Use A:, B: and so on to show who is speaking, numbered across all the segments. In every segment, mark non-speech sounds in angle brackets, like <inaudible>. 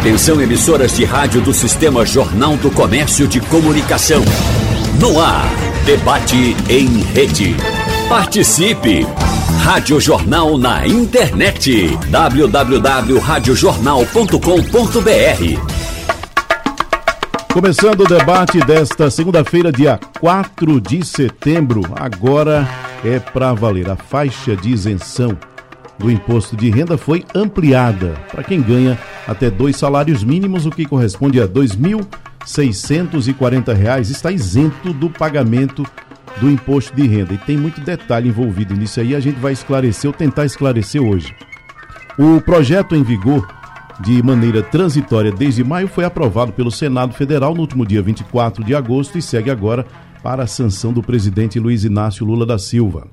A: Atenção emissoras de rádio do Sistema Jornal do Comércio de Comunicação. No ar, debate em rede. Participe! Rádio Jornal na internet. www.radiojornal.com.br
B: Começando o debate desta segunda-feira, dia 4 de setembro. Agora é para valer. A faixa de isenção do imposto de renda foi ampliada para quem ganha até dois salários mínimos, o que corresponde a R$ 2.640, está isento do pagamento do imposto de renda. E tem muito detalhe envolvido nisso aí, a gente vai esclarecer ou tentar esclarecer hoje. O projeto em vigor de maneira transitória desde maio foi aprovado pelo Senado Federal no último dia 24 de agosto e segue agora para a sanção do presidente Luiz Inácio Lula da Silva.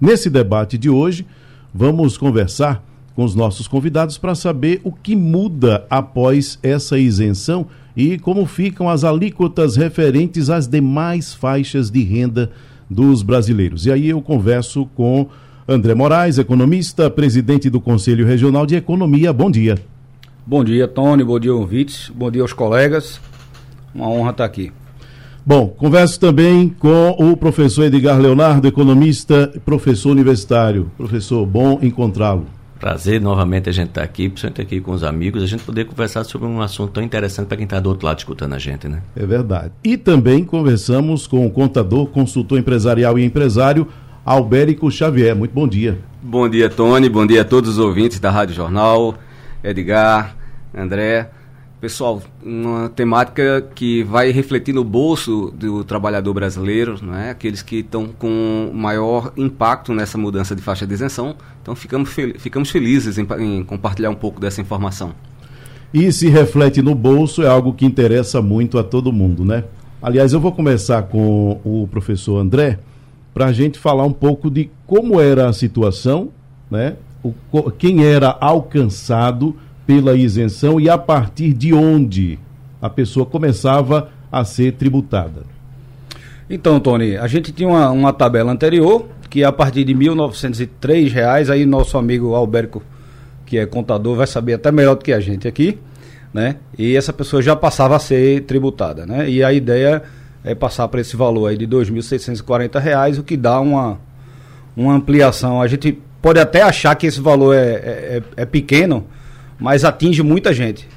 B: Nesse debate de hoje, vamos conversar com os nossos convidados para saber o que muda após essa isenção e como ficam as alíquotas referentes às demais faixas de renda dos brasileiros. E aí eu converso com André Moraes, economista, presidente do Conselho Regional de Economia. Bom dia.
C: Bom dia, Tony. Bom dia, ouvintes. Bom dia aos colegas. Uma honra estar aqui.
B: Bom, converso também com o professor Edgar Leonardo, economista, professor universitário. Professor, bom encontrá-lo.
D: Prazer novamente a gente estar tá aqui, principalmente aqui com os amigos, a gente poder conversar sobre um assunto tão interessante para quem está do outro lado escutando a gente, né?
B: É verdade. E também conversamos com o contador, consultor empresarial e empresário, Albérico Xavier. Muito bom dia.
E: Bom dia, Tony. Bom dia a todos os ouvintes da Rádio Jornal, Edgar, André. Pessoal, uma temática que vai refletir no bolso do trabalhador brasileiro, né? aqueles que estão com maior impacto nessa mudança de faixa de isenção. Então, ficamos, fel ficamos felizes em, em compartilhar um pouco dessa informação.
B: E se reflete no bolso é algo que interessa muito a todo mundo, né? Aliás, eu vou começar com o professor André para a gente falar um pouco de como era a situação, né? O, quem era alcançado pela isenção e a partir de onde a pessoa começava a ser tributada.
C: Então, Tony, a gente tinha uma, uma tabela anterior que a partir de 1.903 reais, aí nosso amigo Alberto, que é contador, vai saber até melhor do que a gente aqui, né? E essa pessoa já passava a ser tributada, né? E a ideia é passar para esse valor aí de R$ 2.640, o que dá uma, uma ampliação. A gente pode até achar que esse valor é, é, é pequeno, mas atinge muita gente,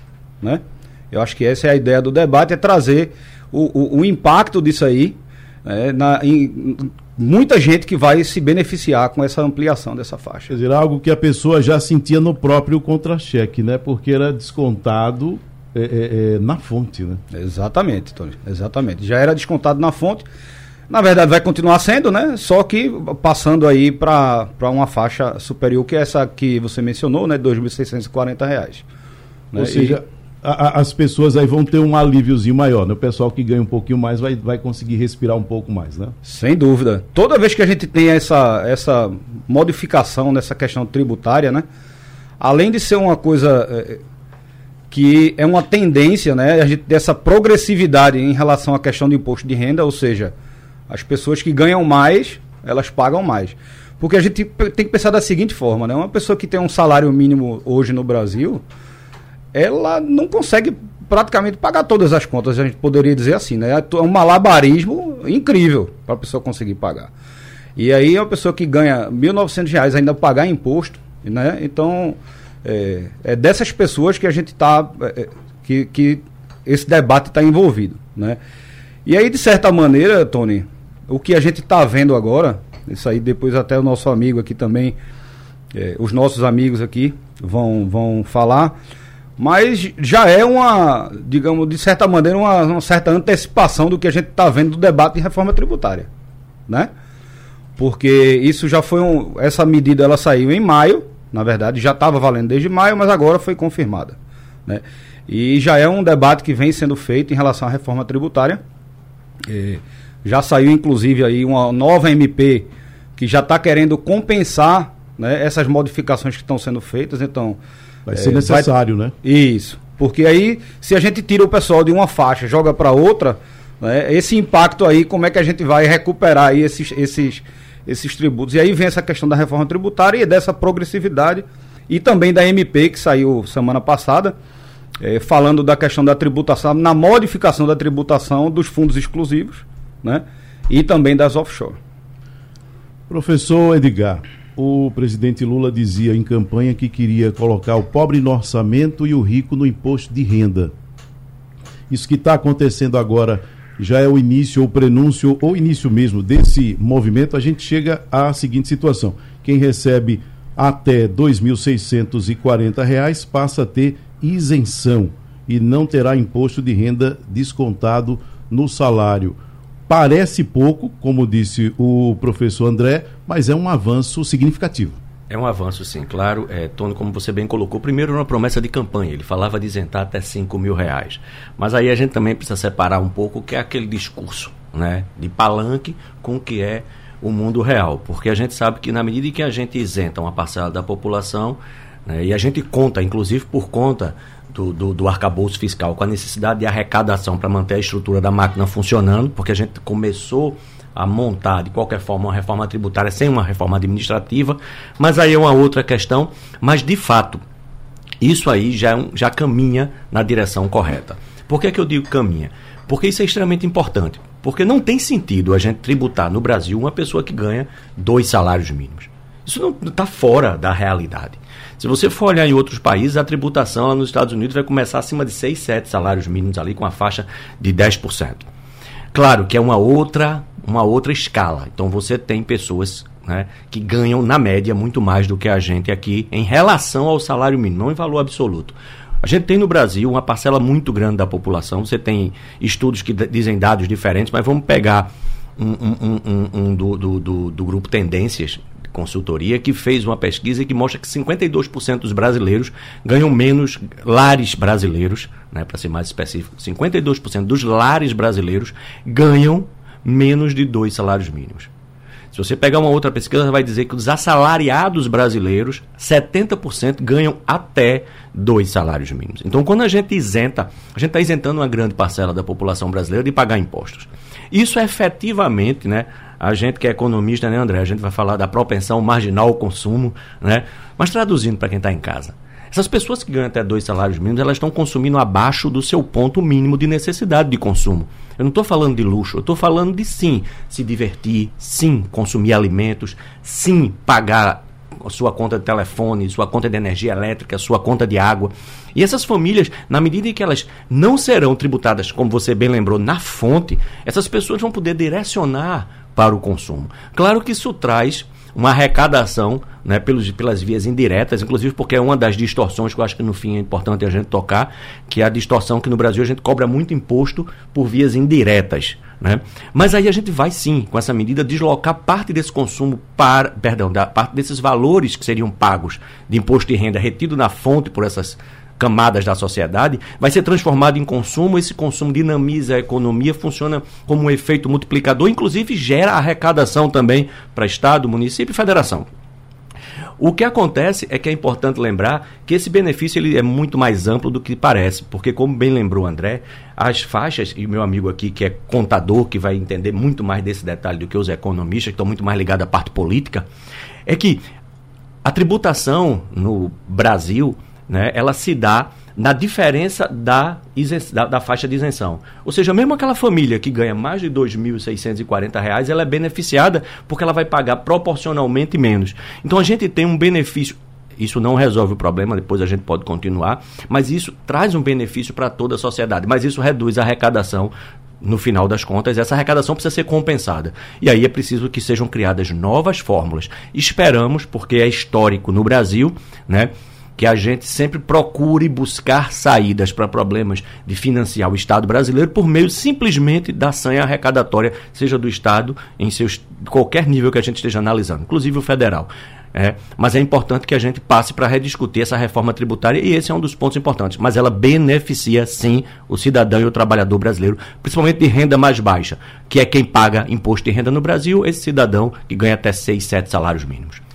C: né? Eu acho que essa é a ideia do debate, é trazer o, o, o impacto disso aí, né, na, em, muita gente que vai se beneficiar com essa ampliação dessa faixa.
B: Quer dizer, algo que a pessoa já sentia no próprio contra-cheque, né? Porque era descontado é, é, é, na fonte, né?
C: Exatamente, Tony. Exatamente. Já era descontado na fonte. Na verdade, vai continuar sendo, né? Só que passando aí para uma faixa superior, que é essa que você mencionou, né? 2.640 reais.
B: Né? Ou seja, e... a, as pessoas aí vão ter um alíviozinho maior, né? O pessoal que ganha um pouquinho mais vai, vai conseguir respirar um pouco mais, né?
C: Sem dúvida. Toda vez que a gente tem essa, essa modificação nessa questão tributária, né? Além de ser uma coisa é, que é uma tendência, né? A gente dessa progressividade em relação à questão do imposto de renda, ou seja as pessoas que ganham mais, elas pagam mais. Porque a gente tem que pensar da seguinte forma, né? Uma pessoa que tem um salário mínimo hoje no Brasil, ela não consegue praticamente pagar todas as contas, a gente poderia dizer assim, né? É um malabarismo incrível para a pessoa conseguir pagar. E aí uma pessoa que ganha R$ 1.900 ainda pagar imposto, né? Então, é, é dessas pessoas que a gente está, é, é, que, que esse debate está envolvido, né? E aí, de certa maneira, Tony, o que a gente está vendo agora, isso aí depois até o nosso amigo aqui também, é, os nossos amigos aqui vão, vão falar, mas já é uma, digamos, de certa maneira, uma, uma certa antecipação do que a gente está vendo do debate de reforma tributária, né? Porque isso já foi um, essa medida ela saiu em maio, na verdade já estava valendo desde maio, mas agora foi confirmada, né? E já é um debate que vem sendo feito em relação à reforma tributária. É, já saiu, inclusive, aí uma nova MP que já está querendo compensar né, essas modificações que estão sendo feitas. Então.
B: Vai ser é, necessário, vai... né?
C: Isso. Porque aí, se a gente tira o pessoal de uma faixa joga para outra, né, esse impacto aí, como é que a gente vai recuperar aí esses, esses, esses tributos? E aí vem essa questão da reforma tributária e dessa progressividade e também da MP que saiu semana passada, é, falando da questão da tributação, na modificação da tributação dos fundos exclusivos né, e também das offshore.
B: Professor Edgar, o presidente Lula dizia em campanha que queria colocar o pobre no orçamento e o rico no imposto de renda. Isso que está acontecendo agora já é o início, ou prenúncio, ou início mesmo desse movimento, a gente chega à seguinte situação. Quem recebe até R$ 2.640 passa a ter isenção e não terá imposto de renda descontado no salário. Parece pouco, como disse o professor André, mas é um avanço significativo.
D: É um avanço, sim, claro. É, Tony, como você bem colocou, primeiro uma promessa de campanha. Ele falava de isentar até 5 mil reais. Mas aí a gente também precisa separar um pouco o que é aquele discurso né, de palanque com o que é o mundo real. Porque a gente sabe que na medida em que a gente isenta uma parcela da população, né, e a gente conta, inclusive por conta do, do, do arcabouço fiscal, com a necessidade de arrecadação para manter a estrutura da máquina funcionando, porque a gente começou a montar de qualquer forma uma reforma tributária sem uma reforma administrativa, mas aí é uma outra questão, mas de fato, isso aí já, é já caminha na direção correta. Por que, que eu digo caminha? Porque isso é extremamente importante. Porque não tem sentido a gente tributar no Brasil uma pessoa que ganha dois salários mínimos. Isso não está fora da realidade. Se você for olhar em outros países, a tributação lá nos Estados Unidos vai começar acima de 6, 7 salários mínimos ali com a faixa de 10%. Claro que é uma outra, uma outra escala. Então você tem pessoas né, que ganham, na média, muito mais do que a gente aqui em relação ao salário mínimo, não em valor absoluto. A gente tem no Brasil uma parcela muito grande da população. Você tem estudos que dizem dados diferentes, mas vamos pegar um, um, um, um do, do, do, do, grupo Tendências, consultoria que fez uma pesquisa que mostra que 52% dos brasileiros ganham menos lares brasileiros, né, para ser mais específico, 52% dos lares brasileiros ganham menos de dois salários mínimos. Se você pegar uma outra pesquisa, vai dizer que os assalariados brasileiros, 70% ganham até dois salários mínimos. Então, quando a gente isenta, a gente está isentando uma grande parcela da população brasileira de pagar impostos. Isso efetivamente, né, a gente que é economista, né, André? A gente vai falar da propensão marginal ao consumo, né? Mas traduzindo para quem está em casa. Essas pessoas que ganham até dois salários mínimos, elas estão consumindo abaixo do seu ponto mínimo de necessidade de consumo. Eu não estou falando de luxo, eu estou falando de sim se divertir, sim consumir alimentos, sim pagar sua conta de telefone, sua conta de energia elétrica, sua conta de água. E essas famílias, na medida em que elas não serão tributadas, como você bem lembrou, na fonte, essas pessoas vão poder direcionar para o consumo. Claro que isso traz uma arrecadação né, pelos, pelas vias indiretas, inclusive porque é uma das distorções que eu acho que no fim é importante a gente tocar, que é a distorção que no Brasil a gente cobra muito imposto por vias indiretas. Né? Mas aí a gente vai sim, com essa medida, deslocar parte desse consumo para, perdão, da parte desses valores que seriam pagos de imposto de renda retido na fonte por essas camadas da sociedade, vai ser transformado em consumo. Esse consumo dinamiza a economia, funciona como um efeito multiplicador, inclusive gera arrecadação também para Estado, município e federação. O que acontece é que é importante lembrar que esse benefício ele é muito mais amplo do que parece, porque como bem lembrou André, as faixas, e meu amigo aqui que é contador, que vai entender muito mais desse detalhe do que os economistas, que estão muito mais ligados à parte política, é que a tributação no Brasil né, ela se dá na diferença da, da, da, faixa de isenção. Ou seja, mesmo aquela família que ganha mais de R$ 2.640, ela é beneficiada porque ela vai pagar proporcionalmente menos. Então a gente tem um benefício. Isso não resolve o problema, depois a gente pode continuar, mas isso traz um benefício para toda a sociedade. Mas isso reduz a arrecadação no final das contas, essa arrecadação precisa ser compensada. E aí é preciso que sejam criadas novas fórmulas. Esperamos, porque é histórico no Brasil, né? Que a gente sempre procure buscar saídas para problemas de financiar o Estado brasileiro por meio simplesmente da sanha arrecadatória, seja do Estado, em seus qualquer nível que a gente esteja analisando, inclusive o federal. É, mas é importante que a gente passe para rediscutir essa reforma tributária e esse é um dos pontos importantes. Mas ela beneficia sim o cidadão e o trabalhador brasileiro, principalmente de renda mais baixa, que é quem paga imposto de renda no Brasil, esse cidadão que ganha até 6, 7 salários mínimos.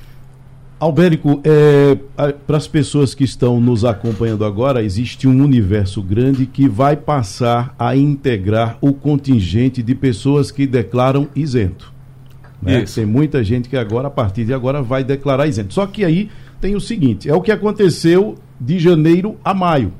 B: Albérico, é, para as pessoas que estão nos acompanhando agora, existe um universo grande que vai passar a integrar o contingente de pessoas que declaram isento. Né? Tem muita gente que agora, a partir de agora, vai declarar isento. Só que aí tem o seguinte: é o que aconteceu de janeiro a maio.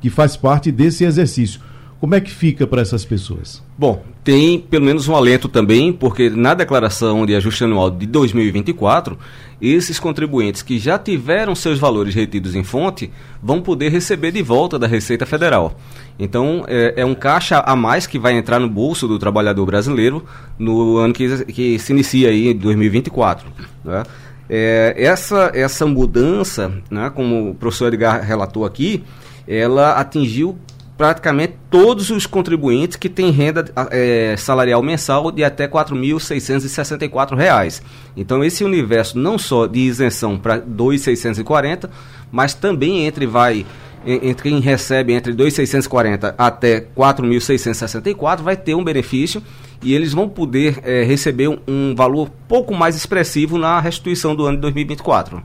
B: que faz parte desse exercício. Como é que fica para essas pessoas?
E: Bom, tem pelo menos um alento também, porque na declaração de ajuste anual de 2024, esses contribuintes que já tiveram seus valores retidos em fonte vão poder receber de volta da Receita Federal. Então, é, é um caixa a mais que vai entrar no bolso do trabalhador brasileiro no ano que, que se inicia aí, em 2024. Né? É, essa, essa mudança, né, como o professor Edgar relatou aqui, ela atingiu praticamente todos os contribuintes que têm renda é, salarial mensal de até R$ 4.664. Então, esse universo não só de isenção para 2.640, mas também entre vai entre quem recebe entre 2.640 até 4.664 vai ter um benefício e eles vão poder é, receber um, um, valor pouco mais expressivo na restituição do ano de 2024.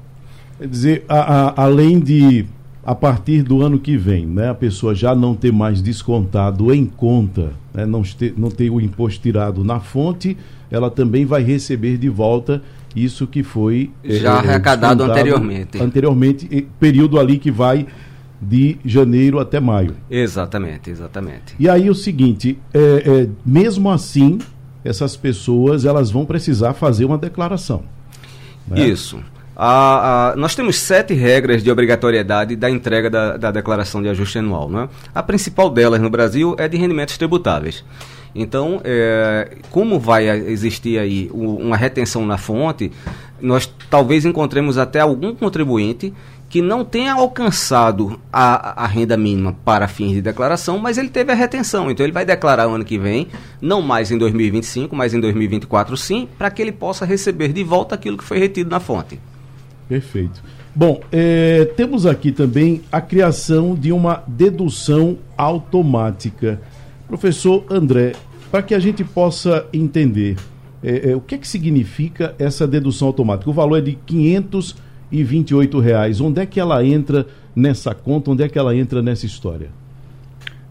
B: Quer dizer, a, a, além de a partir do ano que vem, né, a pessoa já não ter mais descontado em conta, né, não, ter, não ter o imposto tirado na fonte, ela também vai receber de volta isso que foi
E: já é, arrecadado anteriormente.
B: Anteriormente, período ali que vai de janeiro até maio.
E: Exatamente, exatamente.
B: E aí o seguinte, é, é, mesmo assim, essas pessoas elas vão precisar fazer uma declaração.
E: Né? Isso. A, a, nós temos sete regras de obrigatoriedade da entrega da, da declaração de ajuste anual. Né? A principal delas no Brasil é de rendimentos tributáveis. Então, é, como vai existir aí uma retenção na fonte, nós talvez encontremos até algum contribuinte que não tenha alcançado a, a, renda mínima para fins de declaração, mas ele teve a retenção. Então ele vai declarar o ano que vem, não mais em 2025, mas em 2024 sim, para que ele possa receber de volta aquilo que foi retido na fonte.
B: Perfeito. Bom, é, temos aqui também a criação de uma dedução automática. Professor André, para que a gente possa entender é, é, o que, é que significa essa dedução automática. O valor é de 528 reais. Onde é que ela entra nessa conta? Onde é que ela entra nessa história?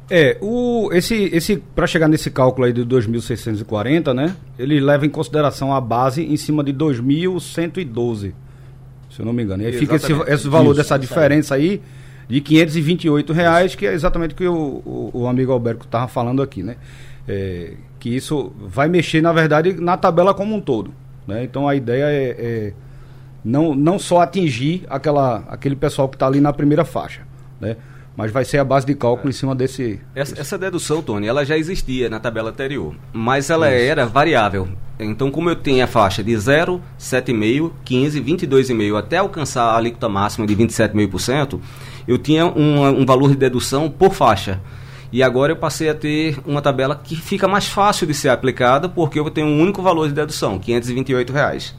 C: É, o, esse, esse para chegar nesse cálculo aí de 2.640, né? Ele leva em consideração a base em cima de 2.112 se eu não me engano. E aí fica esse, esse valor Isso, dessa diferença aí de 528 reais, que é exatamente o que o, o, o amigo Alberto estava falando aqui, né? É, que isso vai mexer, na verdade, na tabela como um todo. Né? Então a ideia é, é não, não só atingir aquela, aquele pessoal que está ali na primeira faixa. Né? Mas vai ser a base de cálculo é. em cima desse
E: essa, essa, dedução, Tony, ela já existia na tabela anterior, mas ela Isso. era variável. Então, como eu tenho a faixa de 0, 7,5, 15, 22,5 até alcançar a alíquota máxima de 27,5%, eu tinha um, um valor de dedução por faixa. E agora eu passei a ter uma tabela que fica mais fácil de ser aplicada porque eu tenho um único valor de dedução, 528 reais.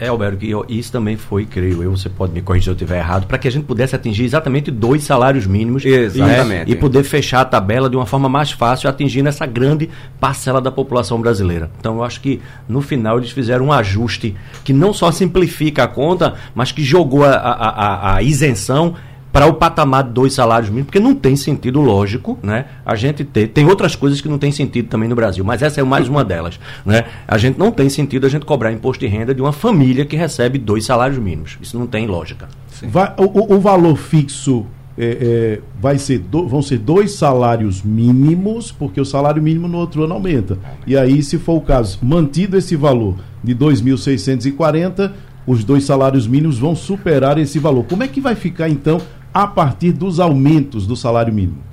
D: É, Alberto, isso também foi, creio eu, você pode me corrigir se eu estiver errado, para que a gente pudesse atingir exatamente dois salários mínimos.
E: Né,
D: e poder fechar a tabela de uma forma mais fácil, atingindo essa grande parcela da população brasileira. Então, eu acho que no final eles fizeram um ajuste que não só simplifica a conta, mas que jogou a, a, a, a isenção para o patamar de dois salários mínimos, porque não tem sentido lógico, né? A gente ter, tem outras coisas que não tem sentido também no Brasil, mas essa é mais uma delas, né? A gente não tem sentido a gente cobrar imposto de renda de uma família que recebe dois salários mínimos. Isso não tem lógica.
B: Vai, o, o, valor fixo é, é, vai ser do, vão ser dois salários mínimos, porque o salário mínimo no outro ano aumenta. E aí, se for o caso, mantido esse valor de 2.640, os dois salários mínimos vão superar esse valor. Como é que vai ficar então a partir dos aumentos do salário mínimo?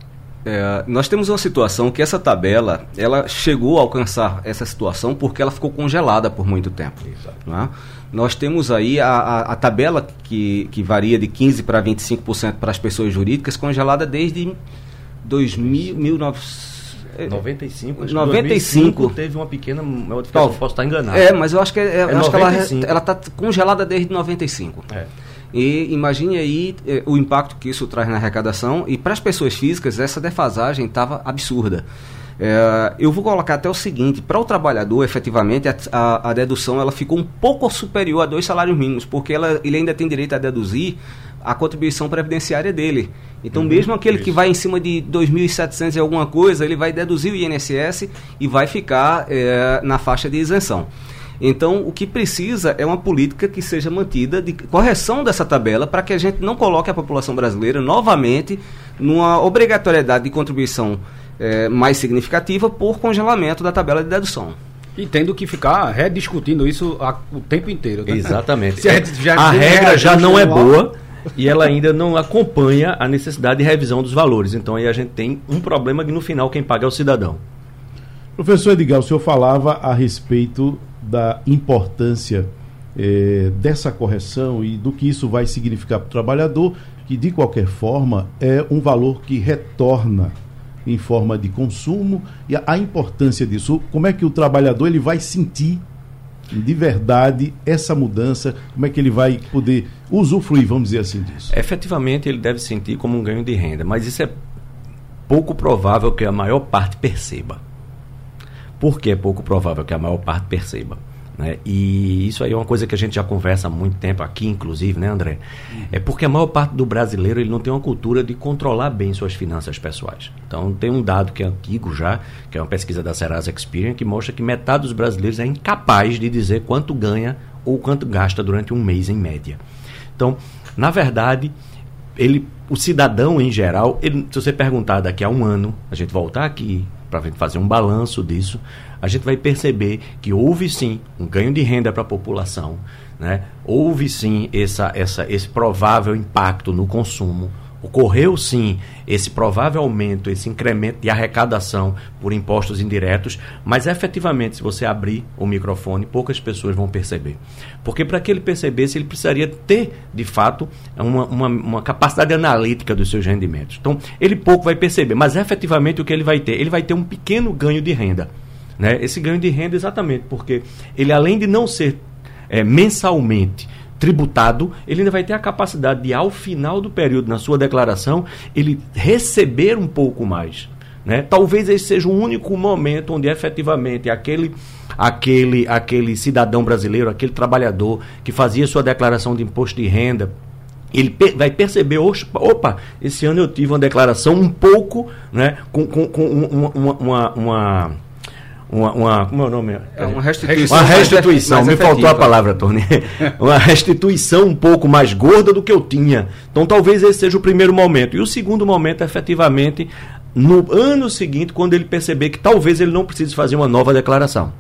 E: É, nós temos uma situação que essa tabela ela chegou a alcançar essa situação porque ela ficou congelada por muito tempo. Né? Nós temos aí a, a, a, tabela que, que varia de 15% para 25% para as pessoas jurídicas, congelada desde 2000,
D: 95,
E: 95
D: teve uma pequena modificação, posso estar enganado.
E: É, mas eu acho que, é, é acho que ela está congelada desde 95. É. E imagine aí eh, o impacto que isso traz na arrecadação. E para as pessoas físicas, essa defasagem estava absurda. É, eu vou colocar até o seguinte: para o trabalhador, efetivamente, a, a, a, dedução ela ficou um pouco superior a dois salários mínimos, porque ela, ele ainda tem direito a deduzir a contribuição previdenciária dele. Então, uhum, mesmo aquele isso. que vai em cima de 2.700 e alguma coisa, ele vai deduzir o INSS e vai ficar é, na faixa de isenção. Então, o que precisa é uma política que seja mantida de correção dessa tabela para que a gente não coloque a população brasileira novamente numa obrigatoriedade de contribuição é, mais significativa por congelamento da tabela de dedução.
C: E tendo que ficar rediscutindo isso a, o tempo inteiro.
D: Né? Exatamente. <laughs> a, já a regra já não é boa e ela ainda não acompanha a necessidade de revisão dos valores. Então aí a gente tem um problema que no final quem paga é o cidadão.
B: Professor Edgar, o senhor falava a respeito da importância eh, dessa correção e do que isso vai significar para o trabalhador, que de qualquer forma é um valor que retorna em forma de consumo e a, a importância disso. Como é que o trabalhador ele vai sentir de verdade essa mudança? Como é que ele vai poder usufruir, vamos dizer assim, disso?
D: Efetivamente, ele deve sentir como um ganho de renda, mas isso é pouco provável que a maior parte perceba. Por que é pouco provável que a maior parte perceba? Né? E isso aí é uma coisa que a gente já conversa há muito tempo aqui, inclusive, né, André? É porque a maior parte do brasileiro ele não tem uma cultura de controlar bem suas finanças pessoais. Então, tem um dado que é antigo já, que é uma pesquisa da Serasa Experian, que mostra que metade dos brasileiros é incapaz de dizer quanto ganha ou quanto gasta durante um mês em média. Então, na verdade, ele, o cidadão em geral, ele, se você perguntar daqui a um ano, a gente voltar aqui para fazer um balanço disso, a gente vai perceber que houve sim um ganho de renda para a população, né? houve sim essa, essa, esse provável impacto no consumo, ocorreu sim esse provável aumento, esse incremento de arrecadação por impostos indiretos, mas efetivamente, se você abrir o microfone, poucas pessoas vão perceber. Porque para que ele percebesse, ele precisaria ter, de fato, uma, uma, uma, capacidade analítica dos seus rendimentos. Então, ele pouco vai perceber, mas efetivamente o que ele vai ter? Ele vai ter um pequeno ganho de renda. Né? Esse ganho de renda, exatamente, porque ele, além de não ser é, mensalmente tributado, ele ainda vai ter a capacidade de, ao final do período, na sua declaração, ele receber um pouco mais. Né? Talvez esse seja o único momento onde efetivamente aquele, aquele, aquele cidadão brasileiro, aquele trabalhador que fazia sua declaração de imposto de renda, ele vai perceber, opa, esse ano eu tive uma declaração um pouco, né, com, com, com uma, uma, uma uma, uma, como é o nome?
E: É uma restituição.
D: Uma restituição, me efetiva. faltou a palavra, Tony. <laughs> uma restituição um pouco mais gorda do que eu tinha. Então talvez esse seja o primeiro momento. E o segundo momento, efetivamente, no ano seguinte, quando ele perceber que talvez ele não precise fazer uma nova declaração.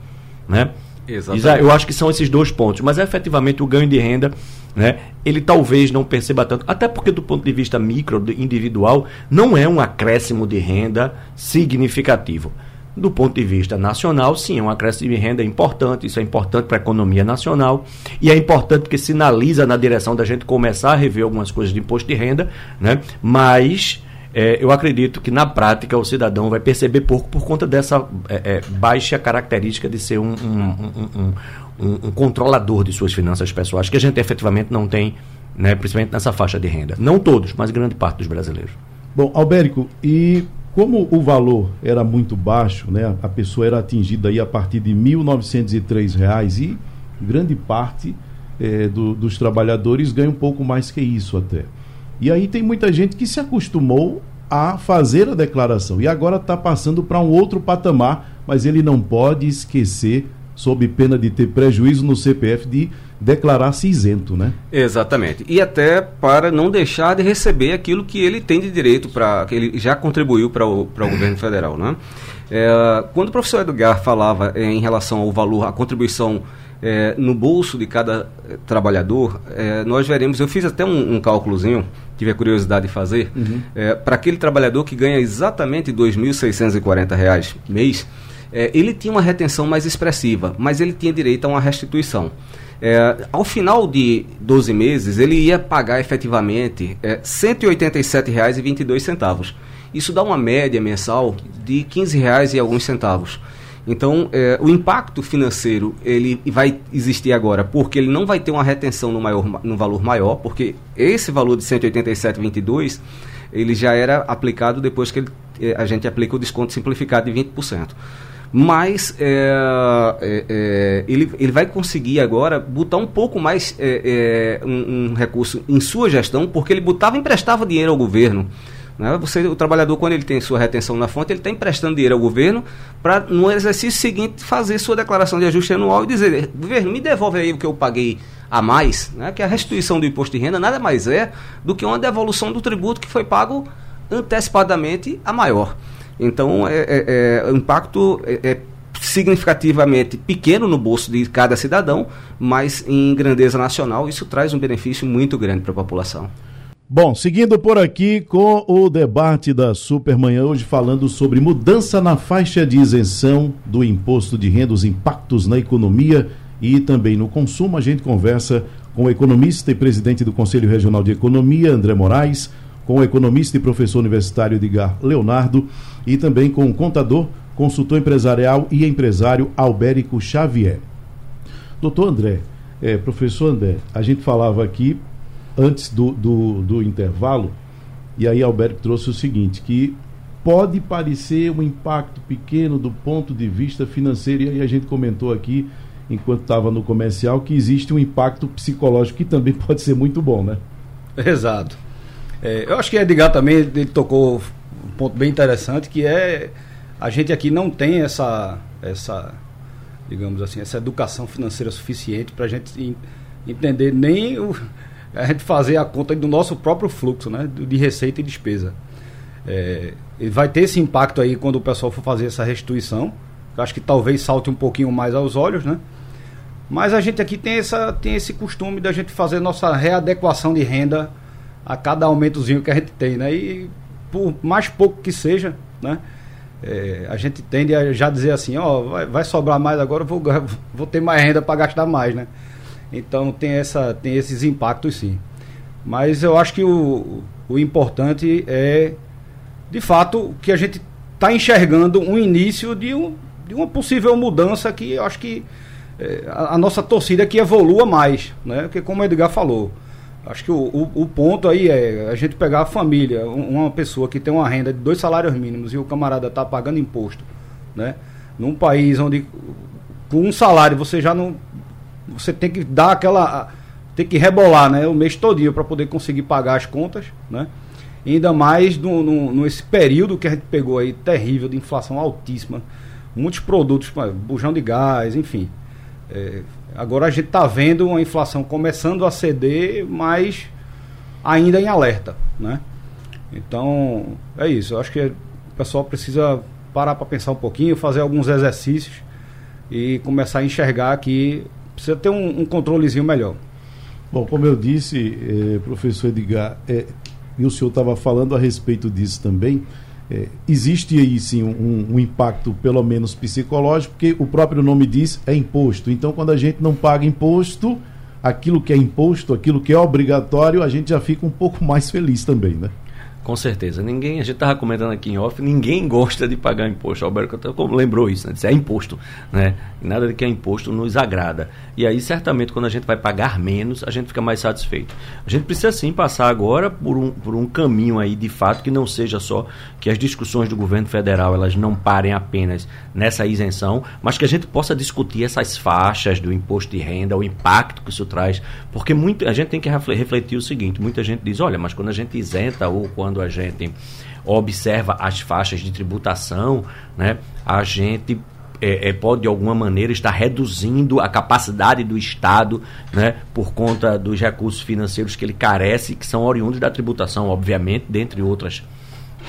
D: Né? Exatamente. Eu acho que são esses dois pontos. Mas efetivamente o ganho de renda, né, ele talvez não perceba tanto. Até porque, do ponto de vista micro, individual, não é um acréscimo de renda significativo. Do ponto de vista nacional, sim, é um acréscimo de renda importante, isso é importante para a economia nacional e é importante porque sinaliza na direção da gente começar a rever algumas coisas de imposto de renda, né? mas é, eu acredito que na prática o cidadão vai perceber pouco por conta dessa é, é, baixa característica de ser um, um, um, um, controlador de suas finanças pessoais, que a gente efetivamente não tem, né, principalmente nessa faixa de renda. Não todos, mas grande parte dos brasileiros.
B: Bom, Albérico, e como o valor era muito baixo, né, a pessoa era atingida aí a partir de R$ 1.903 e grande parte é, do, dos trabalhadores ganha um pouco mais que isso até. E aí tem muita gente que se acostumou a fazer a declaração e agora está passando para um outro patamar, mas ele não pode esquecer, sob pena de ter prejuízo no CPF, de declarar-se isento, né?
E: Exatamente. E até para não deixar de receber aquilo que ele tem de direito para que ele já contribuiu para o, para o governo federal, né? É, quando o professor Edgar falava é, em relação ao valor, a contribuição é, no bolso de cada é, trabalhador, é, nós veremos. Eu fiz até um, um cálculozinho, tive a curiosidade de fazer, uhum. É, para aquele trabalhador que ganha exatamente R$ 2.640 mês, ele tinha uma retenção mais expressiva, mas ele tinha direito a uma restituição. É, ao final de 12 meses, ele ia pagar efetivamente é, R$ 187,22. Isso dá uma média mensal de R$ 15,00 e alguns centavos. Então, é, o impacto financeiro ele vai existir agora porque ele não vai ter uma retenção no, maior, no valor maior, porque esse valor de 187,22 ele já era aplicado depois que ele, é, a gente aplica o desconto simplificado de 20% mas é, é, é, ele, ele vai conseguir agora botar um pouco mais é, é, um, um, recurso em sua gestão, porque ele botava emprestava dinheiro ao governo. Né? Você, o trabalhador, quando ele tem sua retenção na fonte, ele está emprestando dinheiro ao governo para, no exercício seguinte, fazer sua declaração de ajuste anual e dizer: governo, me devolve aí o que eu paguei a mais, né? que a restituição do imposto de renda nada mais é do que uma devolução do tributo que foi pago antecipadamente a maior. Então, é, é, é o impacto é, é significativamente pequeno no bolso de cada cidadão, mas em grandeza nacional isso traz um benefício muito grande para a população.
B: Bom, seguindo por aqui com o debate da Supermanhã, hoje falando sobre mudança na faixa de isenção do imposto de renda, os impactos na economia e também no consumo. A gente conversa com o economista e presidente do Conselho Regional de Economia, André Moraes, com o economista e professor universitário Edgar Leonardo e também com o contador, consultor empresarial e empresário Albérico Xavier. Doutor André, é, professor André, a gente falava aqui antes do, do, do intervalo, e aí Alberto trouxe o seguinte, que pode parecer um impacto pequeno do ponto de vista financeiro, e aí a gente comentou aqui, enquanto estava no comercial, que existe um impacto psicológico que também <laughs> pode ser muito bom, né?
C: Exato. É, eu acho que Edgar também ele tocou um ponto bem interessante, que é a gente aqui não tem essa, essa digamos assim, essa educação financeira suficiente para a gente entender nem o, a gente fazer a conta do nosso próprio fluxo, né? De receita e despesa. É, vai ter esse impacto aí quando o pessoal for fazer essa restituição. Eu acho que talvez salte um pouquinho mais aos olhos, né? Mas a gente aqui tem, essa, tem esse costume da gente fazer nossa readequação de renda a cada aumentozinho que a gente tem, né? E por mais pouco que seja, né? É, a gente tende a já dizer assim, ó, vai, vai sobrar mais agora, vou, <laughs> vou ter mais renda para gastar mais, né? Então tem, essa, tem esses impactos sim. Mas eu acho que o, o importante é, de fato, que a gente está enxergando um início de, um, de uma possível mudança que eu acho que é, a, a, nossa torcida que evolua mais, né? Porque como o Edgar falou, acho que o, o, o, ponto aí é a gente pegar a família, uma pessoa que tem uma renda de dois salários mínimos e o camarada está pagando imposto, né? Num país onde com um salário você já não você tem que dar aquela. tem que rebolar né, o mês todinho para poder conseguir pagar as contas, né? Ainda mais no, no, nesse período que a gente pegou aí, terrível, de inflação altíssima, muitos produtos, bujão de gás, enfim. É, agora a gente está vendo uma inflação começando a ceder, mas ainda em alerta, né? Então, é isso. Eu acho que o pessoal precisa parar para pensar um pouquinho, fazer alguns exercícios e começar a enxergar que precisa ter um, um controlezinho melhor.
B: Bom, como eu disse, eh, professor Edgar, eh, e o senhor estava falando a respeito disso também, eh, existe aí sim um, um, impacto, pelo menos psicológico, porque o próprio nome diz é imposto. Então, quando a gente não paga imposto, aquilo que é imposto, aquilo que é obrigatório, a gente já fica um pouco <laughs> mais feliz também, né?
D: Com certeza. Ninguém, a gente estava comentando aqui em off, ninguém gosta de pagar imposto. O Alberto lembrou isso, né? Disse, é imposto, né? Nada de que é imposto nos agrada. E aí, certamente, quando a gente vai pagar menos, a gente fica mais satisfeito. A gente precisa sim passar agora por um, por um caminho aí, de fato, que não seja só que as discussões do governo federal elas não parem apenas nessa isenção, mas que a gente possa discutir essas faixas do imposto de renda, o impacto que isso traz. Porque muito, a gente tem que refletir o seguinte: muita gente diz, olha, mas quando a gente isenta ou quando a gente observa as faixas de tributação, né, a gente é, é, pode de alguma maneira estar reduzindo a capacidade do Estado, né, por conta dos recursos financeiros que ele carece, que são oriundos da tributação, obviamente, dentre outras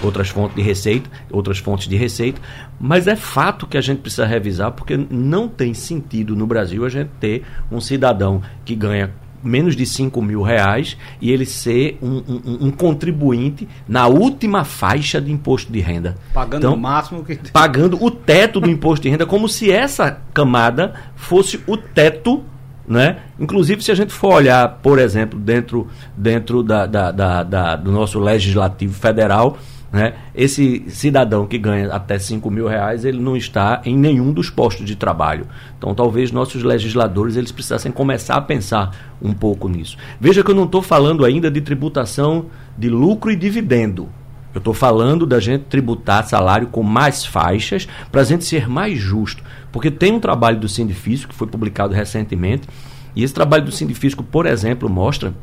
D: outras fontes de receita, outras fontes de receita, mas é fato que a gente precisa revisar porque não tem sentido no Brasil a gente ter um cidadão que ganha menos de 5 mil reais e ele ser um, um, um, contribuinte na última faixa de imposto de renda.
C: Pagando então, o máximo que.
D: Pagando o teto do imposto de renda, como se essa camada fosse o teto. Né? Inclusive, se a gente for olhar, por exemplo, dentro, dentro da, da, da, da do nosso legislativo federal, né? Esse cidadão que ganha até 5 mil reais, ele não está em nenhum dos postos de trabalho. Então, talvez nossos legisladores eles precisassem começar a pensar um pouco nisso. Veja que eu não estou falando ainda de tributação de lucro e dividendo. Eu estou falando da gente tributar salário com mais faixas para a gente ser mais justo. Porque tem um trabalho do Sindifício que foi publicado recentemente, e esse trabalho do Sindifício, por exemplo, mostra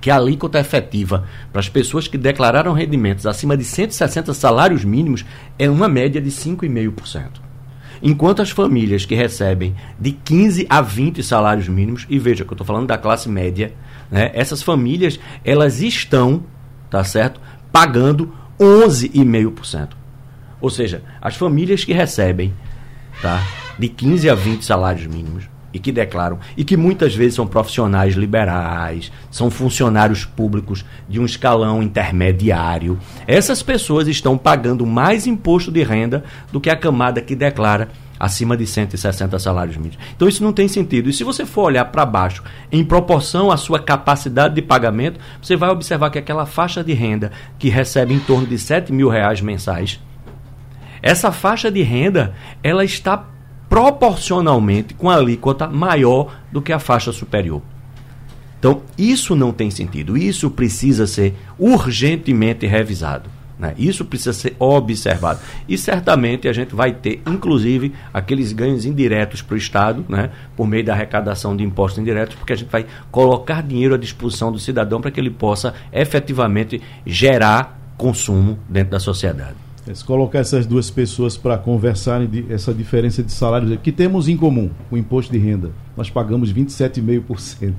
D: que a alíquota efetiva para as pessoas que declararam rendimentos acima de 160 salários mínimos é uma média de 5,5%. Enquanto as famílias que recebem de 15 a 20 salários mínimos, e veja que eu estou falando da classe média, né, essas famílias elas estão, tá certo, pagando 11,5%. Ou seja, as famílias que recebem tá, de 15 a 20 salários mínimos e que declaram, e que muitas vezes são profissionais liberais, são funcionários públicos de um escalão intermediário, essas pessoas estão pagando mais imposto de renda do que a camada que declara acima de 160 salários mínimos. Então isso não tem sentido. E se você for olhar para baixo, em proporção à sua capacidade de pagamento, você vai observar que aquela faixa de renda que recebe em torno de 7 mil reais mensais, essa faixa de renda ela está proporcionalmente com a alíquota maior do que a faixa superior. Então, isso não tem sentido. Isso precisa ser urgentemente revisado. Né? Isso precisa ser observado. E certamente a gente vai ter, inclusive, aqueles ganhos indiretos para o Estado, né? por meio da arrecadação de impostos indiretos, porque a gente vai colocar dinheiro à disposição do cidadão para que ele possa efetivamente gerar consumo dentro da sociedade.
B: É, se colocar essas duas pessoas para conversarem de essa diferença de salários que temos em comum, o imposto de renda. Nós pagamos 27,5%.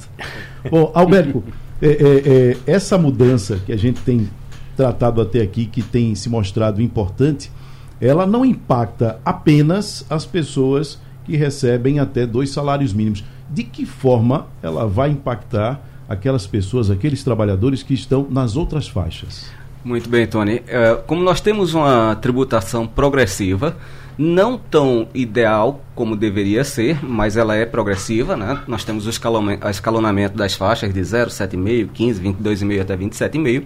B: Bom, <laughs> Alberto, é, é, é, essa mudança que a gente tem tratado até aqui, que tem se mostrado importante, ela não impacta apenas as pessoas que recebem até dois salários mínimos. De que forma ela vai impactar aquelas pessoas, aqueles trabalhadores que estão nas outras faixas?
E: Muito bem, Tony. É, como nós temos uma tributação progressiva, não tão ideal como deveria ser, mas ela é progressiva, né? Nós temos o escalonamento das faixas de 0, 7,5, 15, 22,5 até 27,5.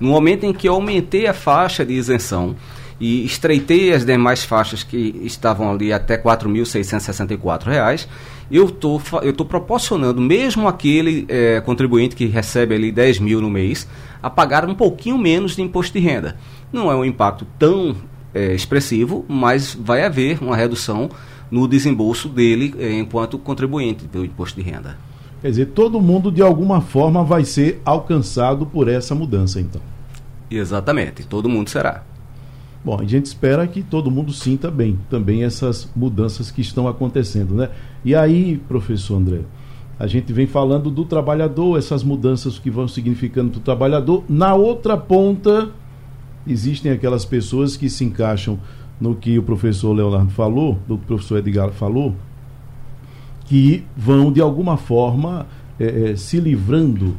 E: No momento em que eu aumentei a faixa de isenção e estreitei as demais faixas que estavam ali até R$ 4.664, eu tô, estou tô proporcionando, mesmo aquele é, contribuinte que recebe ali 10 mil no mês, a pagar um pouquinho menos de imposto de renda. Não é um impacto tão é, expressivo, mas vai haver uma redução no desembolso dele é, enquanto contribuinte do imposto de renda.
B: Quer dizer, todo mundo de alguma forma vai ser alcançado por essa mudança, então.
E: Exatamente, todo mundo será.
B: Bom, a gente espera que todo mundo sinta bem também essas mudanças que estão acontecendo, né? E aí, professor André, a gente vem falando do trabalhador, essas mudanças que vão significando para o trabalhador. Na outra ponta, existem aquelas pessoas que se encaixam no que o professor Leonardo falou, do que o professor Edgar falou, que vão de alguma forma é, é, se livrando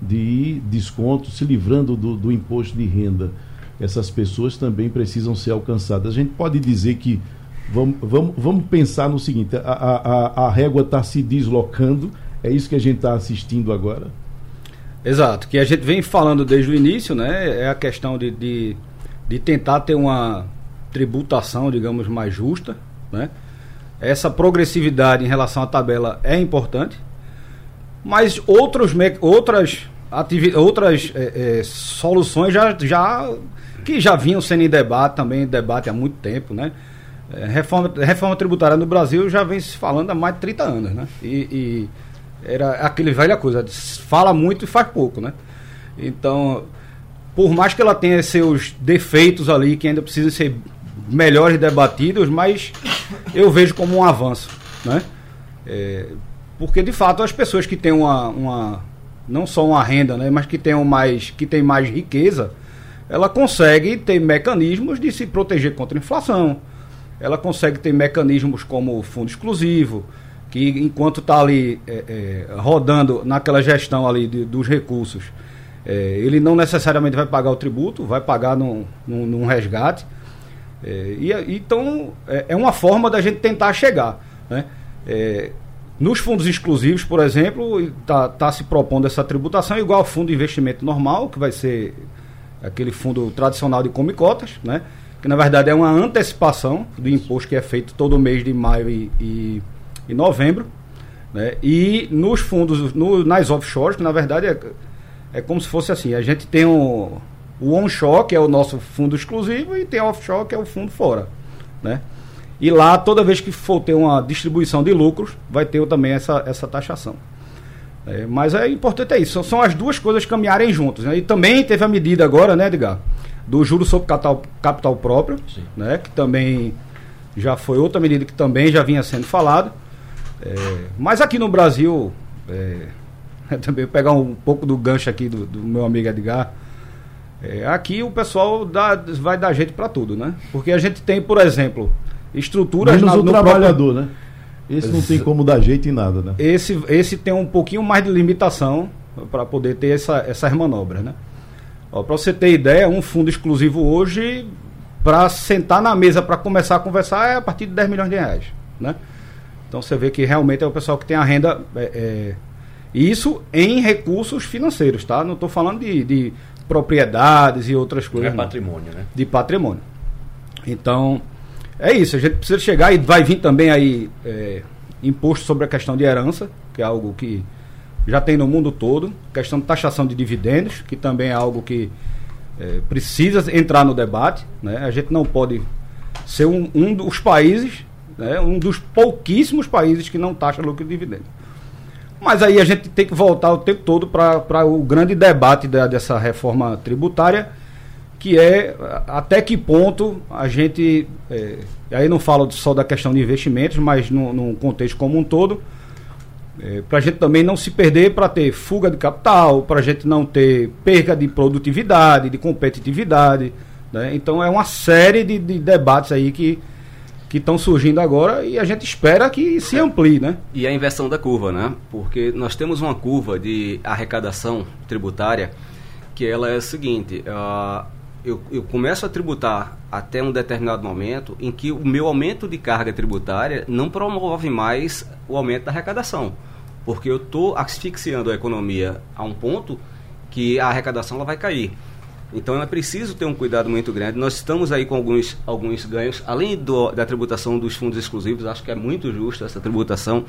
B: de desconto, se livrando do, do imposto de renda. Essas pessoas também precisam ser alcançadas. A gente pode dizer que Vamos, vamos, vamos pensar no seguinte: a, a, a régua está se deslocando, é isso que a gente está assistindo agora?
C: Exato, que a gente vem falando desde o início, né? É a questão de, de, de tentar ter uma tributação, digamos, mais justa, né? Essa progressividade em relação à tabela é importante, mas outros, outras, outras é, é, soluções já, já, que já vinham sendo em debate também, debate há muito tempo, né? É, reforma, reforma tributária no Brasil já vem se falando há mais de 30 anos, né? E, e era aquele velha coisa, fala muito e faz pouco, né? Então, por mais que ela tenha seus defeitos ali, que ainda precisam ser melhores debatidos, mas eu vejo como um avanço, né? É, porque de fato as pessoas que têm uma, uma não só uma renda, né, mas que tenham mais que tem mais riqueza, ela consegue ter mecanismos de se proteger contra a inflação, ela consegue ter mecanismos como o fundo exclusivo, que enquanto está ali é, é, rodando naquela gestão ali de, dos recursos, é, ele não necessariamente vai pagar o tributo, vai pagar num, num, num resgate. É, e, então, é, é, uma forma da gente tentar chegar. Né? É, nos fundos exclusivos, por exemplo, está tá se propondo essa tributação igual ao fundo de investimento normal, que vai ser aquele fundo tradicional de come cotas, né? que na verdade é uma antecipação do imposto que é feito todo mês de maio e, e, e novembro. Né? E nos fundos, no, nas offshores, que na verdade é, é como se fosse assim: a gente tem um, o onshore, que é o nosso fundo exclusivo, e tem o offshore, que é o fundo fora. Né? E lá, toda vez que for ter uma distribuição de lucros, vai ter também essa, essa taxação. É, mas é importante é isso, são, são as duas coisas caminharem juntas. Né? E também teve a medida agora, né, Edgar? do juro sobre capital, capital próprio, Sim. né, que também já foi outra medida que também já vinha sendo falado. É, mas aqui no Brasil, é, <laughs> também pegar um pouco do gancho aqui do, do meu amigo Edgar, É, aqui o pessoal dá, vai dar jeito para tudo, né? Porque a gente tem, por exemplo, estruturas
B: Menos
C: na,
B: o
C: no
B: trabalhador, né? Esse não tem como dar jeito em nada, né?
C: Esse, esse tem um pouquinho mais de limitação para poder ter essa, essas manobras, né? Para você ter ideia, um fundo exclusivo hoje, para sentar na mesa para começar a conversar, é a partir de 10 milhões de reais, né? Então você vê que realmente é o pessoal que tem a renda. É, é, isso em recursos financeiros, tá? Não estou falando de, de, propriedades e outras coisas.
D: É patrimônio, né?
C: De patrimônio. Então, é isso. A gente precisa chegar e vai vir também aí é, imposto sobre a questão de herança, que é algo que já tem no mundo todo. Questão de taxação de dividendos, que também é algo que é, precisa entrar no debate. Né? A gente não pode ser um, um dos países, né? um dos pouquíssimos países que não taxa lucro de dividendos. Mas aí a gente tem que voltar o tempo todo para o grande debate da, dessa reforma tributária, que é até que ponto a gente. É, aí não falo só da questão de investimentos, mas no contexto como um todo. É, para a gente também não se perder para ter fuga de capital, para a gente não ter perda de produtividade, de competitividade. Né? Então é uma série de, de debates aí que que estão surgindo agora e a gente espera que se amplie, né?
E: E a inversão da curva, né? Porque nós temos uma curva de arrecadação tributária que ela é a seguinte: eu, eu começo a tributar até um determinado momento em que o meu aumento de carga tributária não promove mais o aumento da arrecadação, porque eu estou asfixiando a economia a um ponto que a arrecadação ela vai cair. Então é preciso ter um cuidado muito grande. Nós estamos aí com alguns, alguns ganhos, além do, da tributação dos fundos exclusivos, acho que é muito justa essa tributação.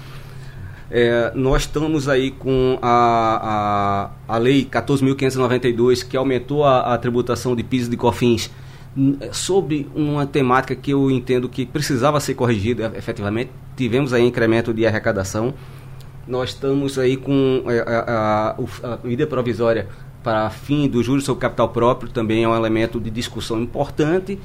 E: É, nós estamos aí com a, a, a Lei 14.592, que aumentou a, a tributação de PIS e de COFINS sobre uma temática que eu entendo que precisava ser corrigida efetivamente. Tivemos aí incremento de arrecadação. Nós estamos aí com é, a, a, a medida provisória para fim do juros sobre capital próprio também é um elemento de discussão importante.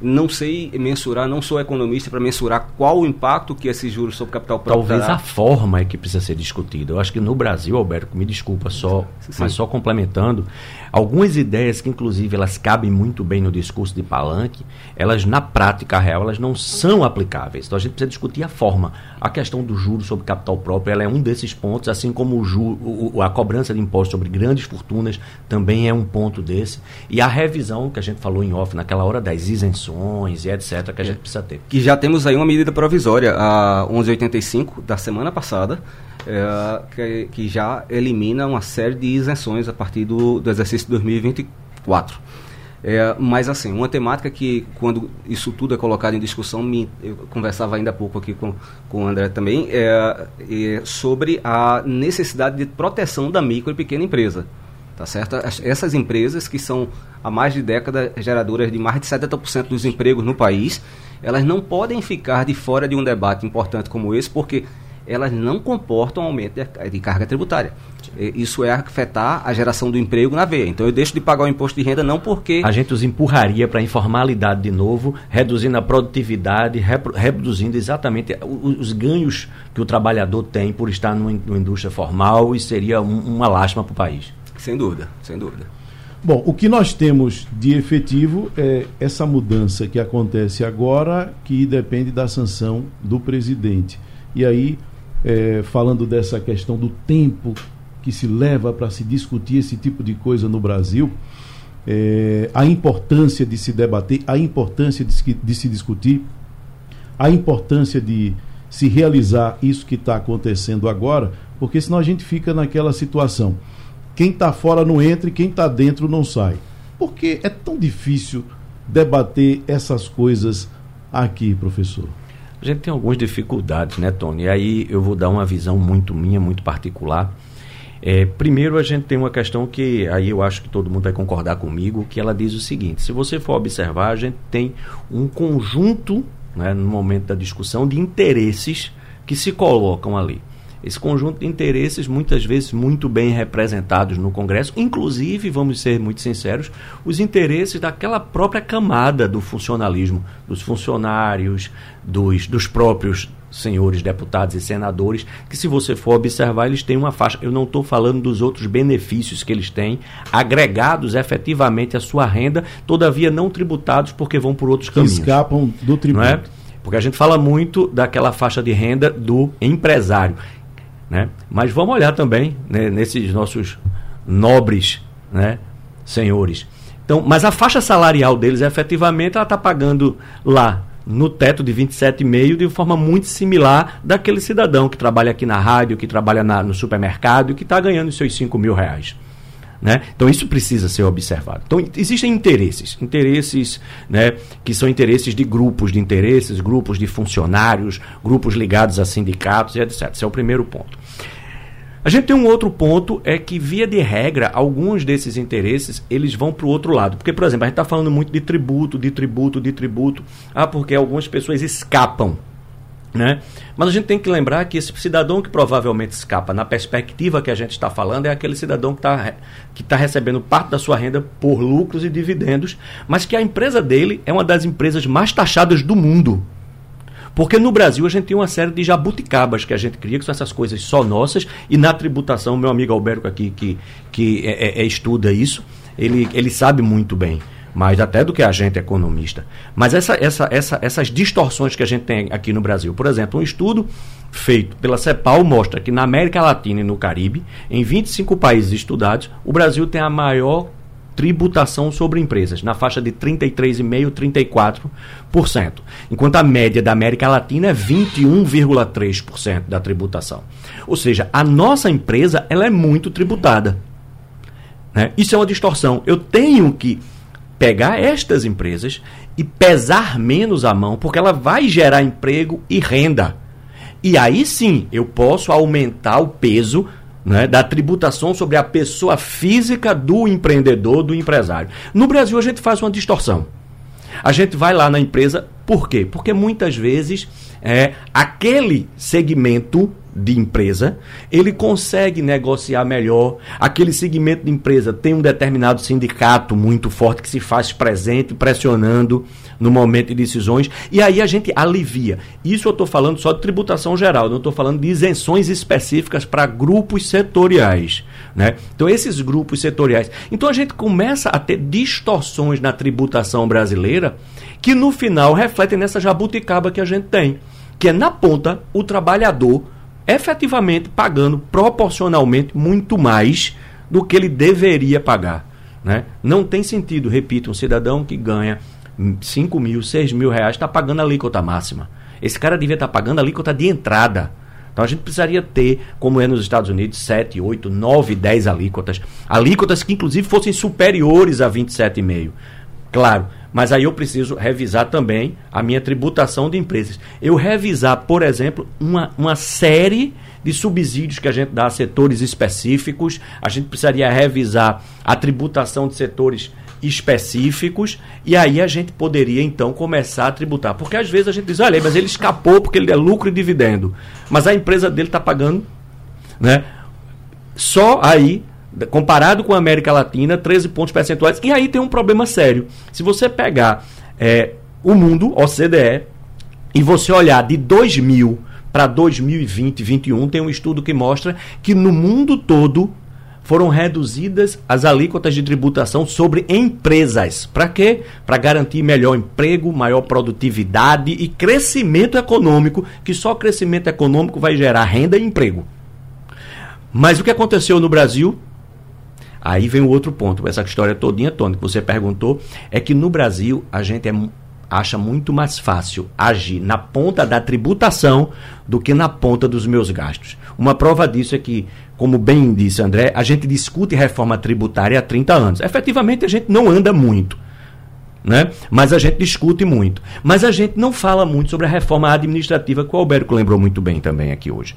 E: Não sei mensurar, não sou economista para mensurar qual o impacto que esses juros sobre capital próprio
D: Talvez terá. a forma é que precisa ser discutida. Eu acho que no Brasil, Alberto, me desculpa só, sim, mas só complementando, algumas ideias que inclusive elas cabem muito bem no discurso de Palanque, elas na prática real elas não são aplicáveis. Então a gente precisa discutir a forma. A questão do juro sobre capital próprio, ela é um desses pontos, assim como o juro, o, a cobrança de impostos sobre grandes fortunas também é um ponto desse. E a revisão que a gente falou em off naquela hora das isenções e etc que a gente precisa ter.
E: Que já temos aí uma medida provisória, a 1185 da semana passada, é, que, que, já elimina uma série de isenções a partir do, do exercício 2024. É, mas assim, uma temática que quando isso tudo é colocado em discussão, me, eu conversava ainda há pouco aqui com, com o André também, é, é sobre a necessidade de proteção da micro e pequena empresa. Tá certo? Essas empresas que são há mais de década geradoras de mais de 70% dos empregos no país, elas não podem ficar de fora de um debate importante como esse, porque elas não comportam aumento de, de carga tributária. Isso é afetar a geração do emprego na veia. Então eu deixo de pagar o imposto de renda não porque.
D: A gente os empurraria para a informalidade de novo, reduzindo a produtividade, reduzindo exatamente os, os, ganhos que o trabalhador tem por estar numa, indústria formal e seria um, uma lástima para o país.
E: Sem dúvida, sem dúvida.
B: Bom, o que nós temos de efetivo é essa mudança que acontece agora, que depende da sanção do presidente. E aí é, falando dessa questão do tempo que se leva para se discutir esse tipo de coisa no Brasil, é, a importância de se debater, a importância de, de se discutir, a importância de se realizar isso que está acontecendo agora, porque senão a gente fica naquela situação. Quem está fora não entra e quem está dentro não sai. Por que é tão difícil debater essas coisas aqui, professor?
D: A gente tem algumas dificuldades, né, Tony? E aí eu vou dar uma visão muito minha, muito particular. É, primeiro, a gente tem uma questão que aí eu acho que todo mundo vai concordar comigo, que ela diz o seguinte: se você for observar, a gente tem um conjunto, né, no momento da discussão, de interesses que se colocam ali esse conjunto de interesses, muitas vezes muito bem representados no Congresso, inclusive, vamos ser muito sinceros, os interesses daquela própria camada do funcionalismo, dos funcionários, dos, dos próprios senhores deputados e senadores, que se você for observar, eles têm uma faixa. Eu não estou falando dos outros benefícios que eles têm, agregados efetivamente à sua renda, todavia não tributados porque vão por outros caminhos.
B: Escapam do tributo.
D: É? Porque a gente fala muito daquela faixa de renda do empresário. Né? Mas vamos olhar também né, nesses nossos nobres né, senhores. Então, mas a faixa salarial deles, efetivamente, ela está pagando lá no teto de 27,5 de forma muito similar daquele cidadão que trabalha aqui na rádio, que trabalha na, no supermercado e que está ganhando os seus 5 mil reais. Né? Então isso precisa ser observado. Então existem interesses, interesses né, que são interesses de grupos de interesses, grupos de funcionários, grupos ligados a sindicatos e etc. Esse é o primeiro ponto. A gente tem um outro ponto, é que, via de regra, alguns desses interesses, eles vão para o outro lado. Porque, por exemplo, a gente está falando muito de tributo, de tributo, de tributo. Ah, porque algumas pessoas escapam. Né? Mas a gente tem que lembrar que esse cidadão que provavelmente escapa, na perspectiva que a gente está falando, é aquele cidadão que está que tá recebendo parte da sua renda por lucros e dividendos, mas que a empresa dele é uma das empresas mais taxadas do mundo. Porque no Brasil a gente tem uma série de jabuticabas que a gente cria, que são essas coisas só nossas, e na tributação, meu amigo Alberto aqui, que, que é, é, é, estuda isso, ele, ele sabe muito bem mais até do que a gente economista. Mas essa, essa, essa, essas distorções que a gente tem aqui no Brasil, por exemplo, um estudo feito pela CEPAL mostra que na América Latina e no Caribe, em 25 países estudados, o Brasil tem a maior tributação sobre empresas, na faixa de 33,5%, 34%, enquanto a média da América Latina é 21,3% da tributação. Ou seja, a nossa empresa ela é muito tributada. Né? Isso é uma distorção. Eu tenho que pegar estas empresas e pesar menos a mão, porque ela vai gerar emprego e renda. E aí sim eu posso aumentar o peso né, da tributação sobre a pessoa física do empreendedor, do empresário. No Brasil, a gente faz uma distorção. A gente vai lá na empresa, por quê? Porque muitas vezes é, aquele segmento de empresa, ele consegue negociar melhor. Aquele segmento de empresa tem um determinado sindicato muito forte que se faz presente, pressionando no momento de decisões, e aí a gente alivia. Isso eu estou falando só de tributação geral, não estou falando de isenções específicas para grupos setoriais. Né? Então, esses grupos setoriais. Então, a gente começa a ter distorções na tributação brasileira que no final refletem nessa jabuticaba que a gente tem, que é na ponta o trabalhador efetivamente pagando proporcionalmente muito mais do que ele deveria pagar. Né? Não tem sentido, repito, um cidadão que ganha 5 mil, 6 mil reais está pagando a alíquota máxima. Esse cara devia estar tá pagando a alíquota de entrada. Então a gente precisaria ter, como é nos Estados Unidos, 7, 8, 9, 10 alíquotas. Alíquotas que inclusive fossem superiores a 27,5. Claro, mas aí eu preciso revisar também a minha tributação de empresas. Eu revisar, por exemplo, uma, uma série de subsídios que a gente dá a setores específicos. A gente precisaria revisar a tributação de setores específicos e aí a gente poderia então começar a tributar. Porque às vezes a gente diz, olha, mas ele escapou porque ele é lucro e dividendo. Mas a empresa dele está pagando, né? Só aí comparado com a América Latina, 13 pontos percentuais. E aí tem um problema sério. Se você pegar é, o mundo, OCDE, e você olhar de 2000 para 2020, 2021, tem um estudo que mostra que no mundo todo foram reduzidas as alíquotas de tributação sobre empresas. Para quê? Para garantir melhor emprego, maior produtividade e crescimento econômico, que só crescimento econômico vai gerar renda e emprego. Mas o que aconteceu no Brasil? Aí vem o outro ponto, essa história todinha, Tony, que você perguntou, é que no Brasil a gente é, acha muito mais fácil agir na ponta da tributação do que na ponta dos meus gastos. Uma prova disso é que, como bem disse André, a gente discute reforma tributária há 30 anos. Efetivamente a gente não anda muito. Né? Mas a gente discute muito. Mas a gente não fala muito sobre a reforma administrativa que o Alberto lembrou muito bem também aqui hoje.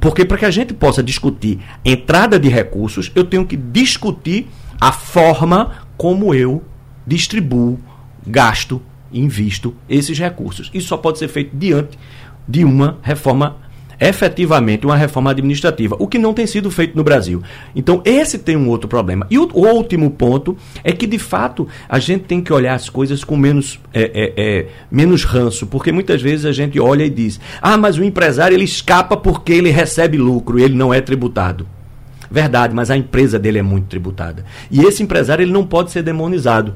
D: Porque para que a gente possa discutir entrada de recursos, eu tenho que discutir a forma como eu distribuo, gasto, invisto esses recursos. Isso só pode ser feito diante de uma reforma efetivamente uma reforma administrativa, o que não tem sido feito no Brasil. Então, esse tem um outro problema. E o, último ponto é que, de fato, a gente tem que olhar as coisas com menos, é, é, é, menos ranço, porque muitas vezes a gente olha e diz: ah, mas o empresário ele escapa porque ele recebe lucro e ele não é tributado. Verdade, mas a empresa dele é muito tributada. E esse empresário ele não pode ser demonizado.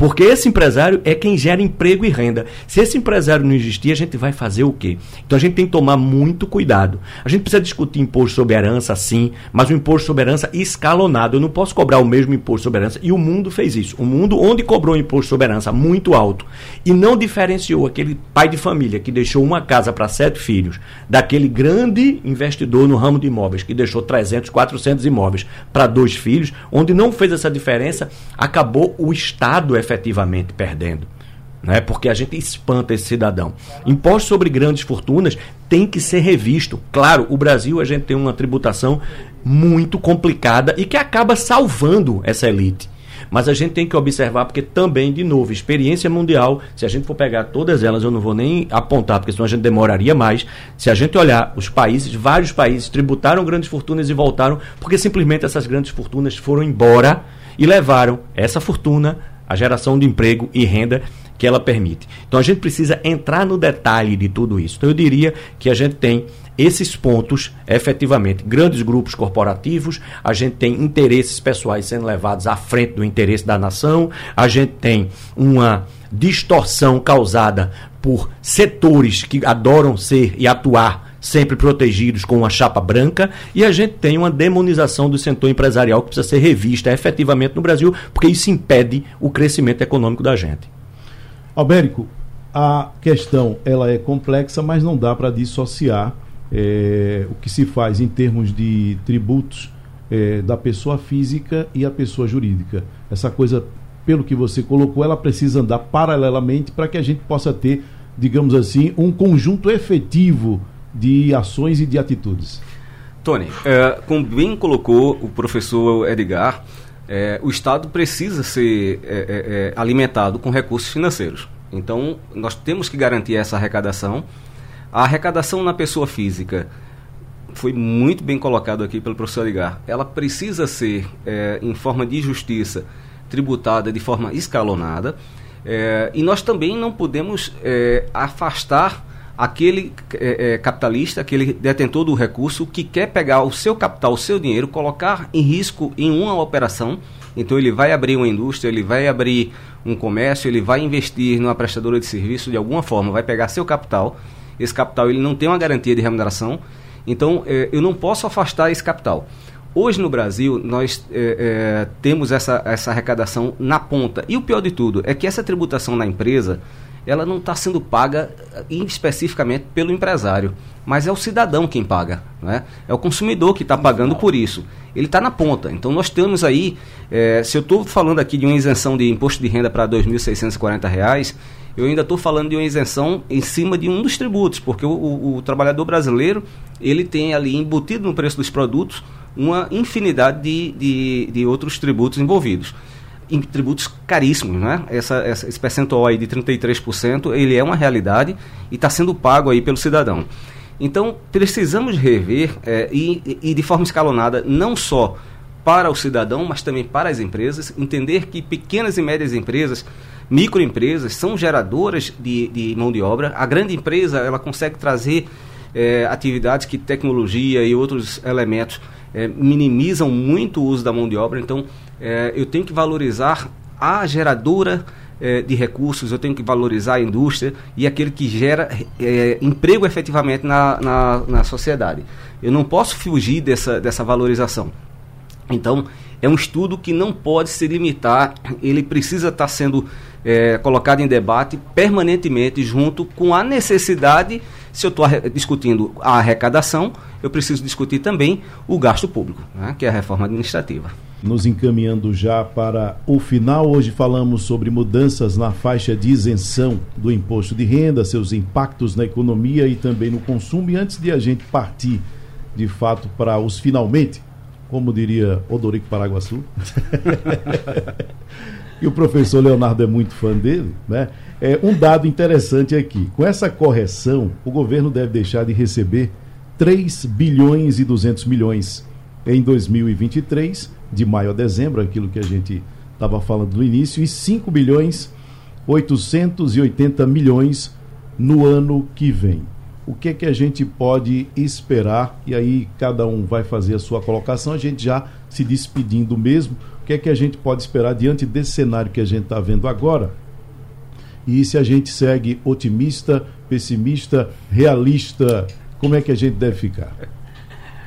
D: Porque esse empresário é quem gera emprego e renda. Se esse empresário não existir, a gente vai fazer o quê? Então a gente tem que tomar muito cuidado. A gente precisa discutir imposto sobre herança, sim, mas o imposto sobre herança escalonado. Eu não posso cobrar o mesmo imposto sobre herança. E o mundo fez isso. O mundo, onde cobrou imposto sobre herança muito alto e não diferenciou aquele pai de família que deixou uma casa para sete filhos, daquele grande investidor no ramo de imóveis que deixou 300, 400 imóveis para dois filhos, onde não fez essa diferença, acabou o Estado perdendo. Né? Porque a gente espanta esse cidadão. Imposto sobre grandes fortunas tem que ser revisto. Claro, o Brasil a gente tem uma tributação muito complicada e que acaba salvando essa elite. Mas a gente tem que observar, porque também, de novo, experiência mundial, se a gente for pegar todas elas, eu não vou nem apontar, porque senão a gente demoraria mais. Se a gente olhar os países, vários países tributaram grandes fortunas e voltaram, porque simplesmente essas grandes fortunas foram embora e levaram essa fortuna a geração de emprego e renda que ela permite. Então a gente precisa entrar no detalhe de tudo isso. Então eu diria que a gente tem esses pontos, efetivamente, grandes grupos corporativos, a gente tem interesses pessoais sendo levados à frente do interesse da nação, a gente tem uma distorção causada por setores que adoram ser e atuar sempre protegidos com uma chapa branca, e a gente tem uma demonização do setor empresarial que precisa ser revista efetivamente no Brasil, porque isso impede o crescimento econômico da gente.
B: Albérico, a questão ela é complexa, mas não dá para dissociar é, o que se faz em termos de tributos é, da pessoa física e a pessoa jurídica. Essa coisa, pelo que você colocou, ela precisa andar paralelamente para que a gente possa ter, digamos assim, um conjunto efetivo de ações e de atitudes.
E: Tony, é, como bem colocou o professor Edgar, é, o Estado precisa ser é, é, é, alimentado com recursos financeiros. Então, nós temos que garantir essa arrecadação. A arrecadação na pessoa física foi muito bem colocado aqui pelo professor Edgar. Ela precisa ser, é, em forma de justiça, tributada de forma escalonada. e nós também não podemos afastar aquele é, é, capitalista, aquele detentor do recurso que quer pegar o seu capital, o seu dinheiro, colocar em risco em uma operação. Então ele vai abrir uma indústria, ele vai abrir um comércio, ele vai investir numa prestadora de serviço de alguma forma, vai pegar seu capital. Esse capital ele não tem uma garantia de remuneração. Então é, eu não posso afastar esse capital. Hoje no Brasil, nós é, é, temos essa, essa arrecadação na ponta. E o pior de tudo é que essa tributação na empresa, ela não está sendo paga eh, especificamente pelo empresário, mas é o cidadão quem paga, né? é o consumidor que está pagando por isso. Ele está na ponta. Então nós temos aí, é, se eu estou falando aqui de uma isenção de imposto de renda para R$ 2.640, eu ainda estou falando de uma isenção em cima de um dos tributos, porque o, o, o trabalhador brasileiro ele tem ali embutido no preço dos produtos uma infinidade de, de, de outros tributos envolvidos em tributos caríssimos, né? Essa, essa, esse percentual aí de 33%, ele é uma realidade e está sendo pago aí pelo cidadão. Então, precisamos rever é, e, e de forma escalonada, não só para o cidadão, mas também para as empresas, entender que pequenas e médias empresas, microempresas, são geradoras de, de mão de obra. A grande empresa, ela consegue trazer é, atividades que tecnologia e outros elementos é, minimizam muito o uso da mão de obra. Então, é, eu tenho que valorizar a geradora é, de recursos, eu tenho que valorizar a indústria e aquele que gera é, emprego efetivamente na, na, na, sociedade. Eu não posso fugir dessa, dessa valorização. Então, é um estudo que não pode se limitar, ele precisa estar sendo é, colocado em debate permanentemente junto com a necessidade, se eu estou discutindo a arrecadação, eu preciso discutir também o gasto público, né, que é a reforma administrativa
B: nos encaminhando já para o final. Hoje falamos sobre mudanças na faixa de isenção do imposto de renda, seus impactos na economia e também no consumo. E antes de a gente partir, de fato, para os finalmente, como diria Odorico Paraguaçu, <laughs> e o professor Leonardo é muito fã dele, né? É um dado interessante aqui. Com essa correção, o governo deve deixar de receber 3 bilhões e 200 milhões em 2023, de maio a dezembro, aquilo que a gente estava falando no início, e 5 bilhões 880 milhões no ano que vem. O que é que a gente pode esperar? E aí cada um vai fazer a sua colocação, a gente já se despedindo mesmo. O que é que a gente pode esperar diante desse cenário que a gente está vendo agora? E se a gente segue otimista, pessimista, realista, como é que a gente deve ficar?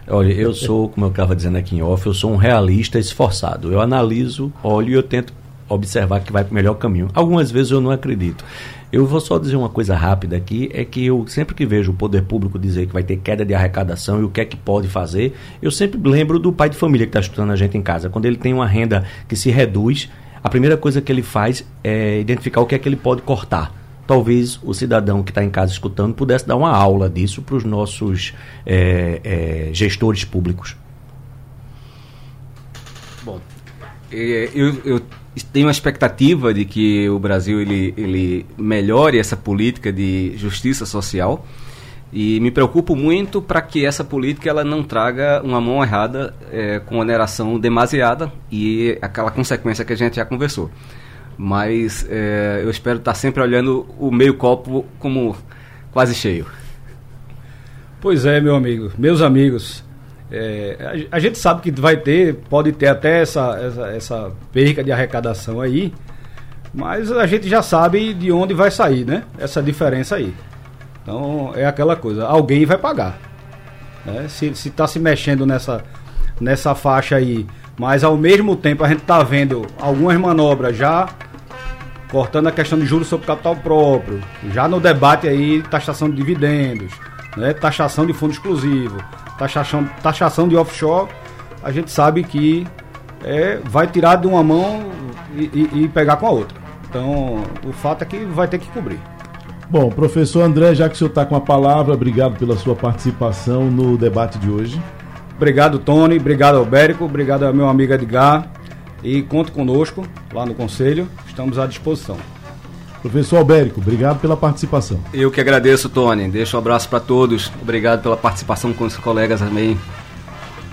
D: Olha, eu sou, como eu estava dizendo aqui em off, eu sou um realista esforçado. Eu analiso, olho e eu tento observar que vai para o melhor caminho. Algumas vezes eu não acredito. Eu vou só dizer uma coisa rápida aqui, é que eu sempre que vejo o poder público dizer que vai ter queda de arrecadação e o que é que pode fazer, eu sempre lembro do pai de família que está estudando a gente em casa. Quando ele tem uma renda que se reduz, a primeira coisa que ele faz é identificar o que é que ele pode cortar talvez o cidadão que está em casa escutando pudesse dar uma aula disso para os nossos é, é, gestores públicos.
E: Bom, é, eu, eu, tenho a expectativa de que o Brasil ele, ele melhore essa política de justiça social e me preocupo muito para que essa política ela não traga uma mão errada é, com oneração demasiada e aquela consequência que a gente já conversou mas é, eu espero estar sempre olhando o meio copo como quase cheio.
C: Pois é, meu amigo, meus amigos, é, a, a, gente sabe que vai ter, pode ter até essa, essa, essa perca de arrecadação aí, mas a gente já sabe de onde vai sair, né? Essa diferença aí. Então é aquela coisa, alguém vai pagar. Né? Se está se mexendo nessa, nessa faixa aí mas ao mesmo tempo a gente está vendo algumas manobras já cortando a questão de juros sobre capital próprio, já no debate aí taxação de dividendos, né, taxação de fundo exclusivo, taxação, taxação de offshore, a gente sabe que é, vai tirar de uma mão e, e, e pegar com a outra. Então, o fato é que vai ter que cobrir.
B: Bom, professor André, já que o senhor está com a palavra, obrigado pela sua participação no debate de hoje.
C: Obrigado, Tony. Obrigado, Albérico. Obrigado meu amigo Edgar. E conte conosco lá no Conselho. Estamos à disposição.
B: Professor Albérico, obrigado pela participação.
E: Eu que agradeço, Tony. Deixo um abraço para todos. Obrigado pela participação com os colegas também.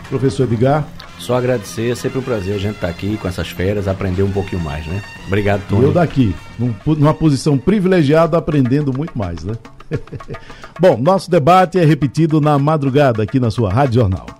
B: Professor Edgar.
D: Só agradecer, é sempre um prazer a gente estar tá aqui com essas férias, aprender um pouquinho mais, né? Obrigado, Tony.
B: Eu daqui, numa posição privilegiada, aprendendo muito mais, né? <laughs> Bom, nosso debate é repetido na madrugada aqui na sua Rádio Jornal.